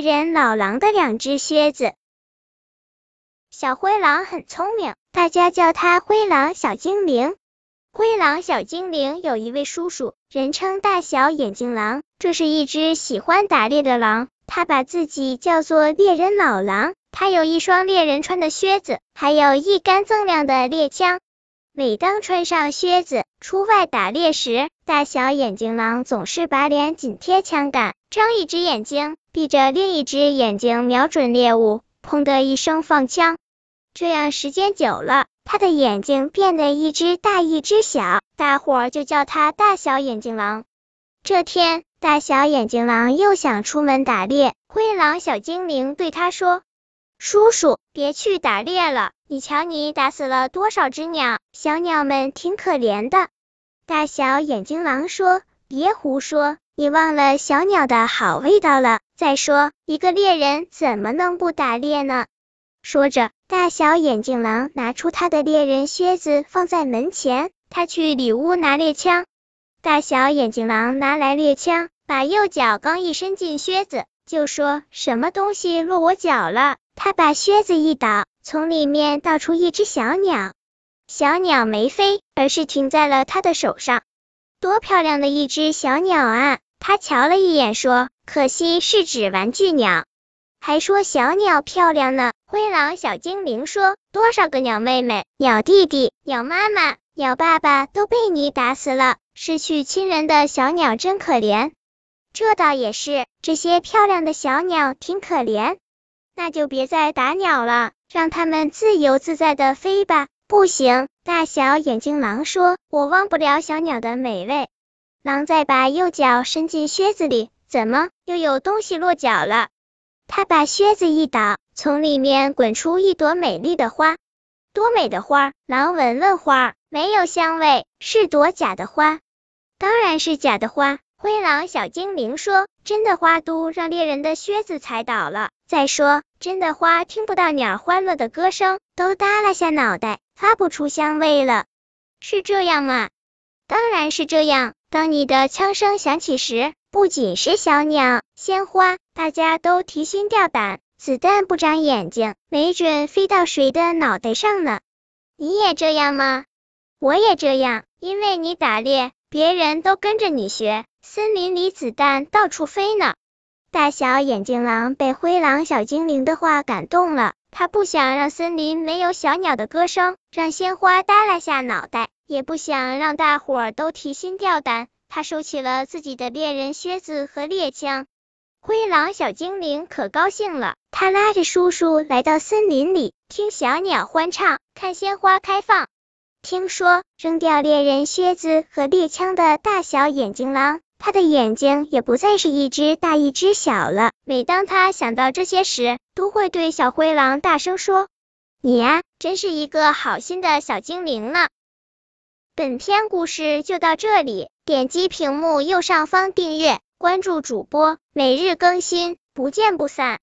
猎人老狼的两只靴子。小灰狼很聪明，大家叫它灰狼小精灵。灰狼小精灵有一位叔叔，人称大小眼睛狼。这是一只喜欢打猎的狼，他把自己叫做猎人老狼。他有一双猎人穿的靴子，还有一杆锃亮的猎枪。每当穿上靴子出外打猎时，大小眼睛狼总是把脸紧贴枪杆，睁一只眼睛，闭着另一只眼睛瞄准猎物，砰的一声放枪。这样时间久了，他的眼睛变得一只大一只小，大伙儿就叫他大小眼睛狼。这天，大小眼睛狼又想出门打猎，灰狼小精灵对他说：“叔叔，别去打猎了，你瞧你打死了多少只鸟，小鸟们挺可怜的。”大小眼睛狼说：“别胡说，你忘了小鸟的好味道了。再说，一个猎人怎么能不打猎呢？”说着，大小眼镜狼拿出他的猎人靴子放在门前，他去里屋拿猎枪。大小眼镜狼拿来猎枪，把右脚刚一伸进靴子，就说什么东西落我脚了。他把靴子一倒，从里面倒出一只小鸟。小鸟没飞，而是停在了他的手上。多漂亮的一只小鸟啊！他瞧了一眼，说：“可惜是只玩具鸟。”还说小鸟漂亮呢。灰狼小精灵说：“多少个鸟妹妹、鸟弟弟、鸟妈妈、鸟爸爸都被你打死了，失去亲人的小鸟真可怜。”这倒也是，这些漂亮的小鸟挺可怜。那就别再打鸟了，让它们自由自在的飞吧。不行，大小眼睛狼说：“我忘不了小鸟的美味。”狼再把右脚伸进靴子里，怎么又有东西落脚了？他把靴子一倒，从里面滚出一朵美丽的花。多美的花！狼闻闻花，没有香味，是朵假的花。当然是假的花。灰狼小精灵说：“真的花都让猎人的靴子踩倒了。再说，真的花听不到鸟欢乐的歌声，都耷拉下脑袋，发不出香味了。是这样吗？当然是这样。当你的枪声响起时。”不仅是小鸟、鲜花，大家都提心吊胆。子弹不长眼睛，没准飞到谁的脑袋上呢？你也这样吗？我也这样，因为你打猎，别人都跟着你学。森林里子弹到处飞呢。大小眼睛狼被灰狼小精灵的话感动了，他不想让森林没有小鸟的歌声，让鲜花耷拉下脑袋，也不想让大伙儿都提心吊胆。他收起了自己的猎人靴子和猎枪，灰狼小精灵可高兴了。他拉着叔叔来到森林里，听小鸟欢唱，看鲜花开放。听说扔掉猎人靴子和猎枪的大小眼睛狼，他的眼睛也不再是一只大一只小了。每当他想到这些时，都会对小灰狼大声说：“你呀，真是一个好心的小精灵呢。”本篇故事就到这里。点击屏幕右上方订阅，关注主播，每日更新，不见不散。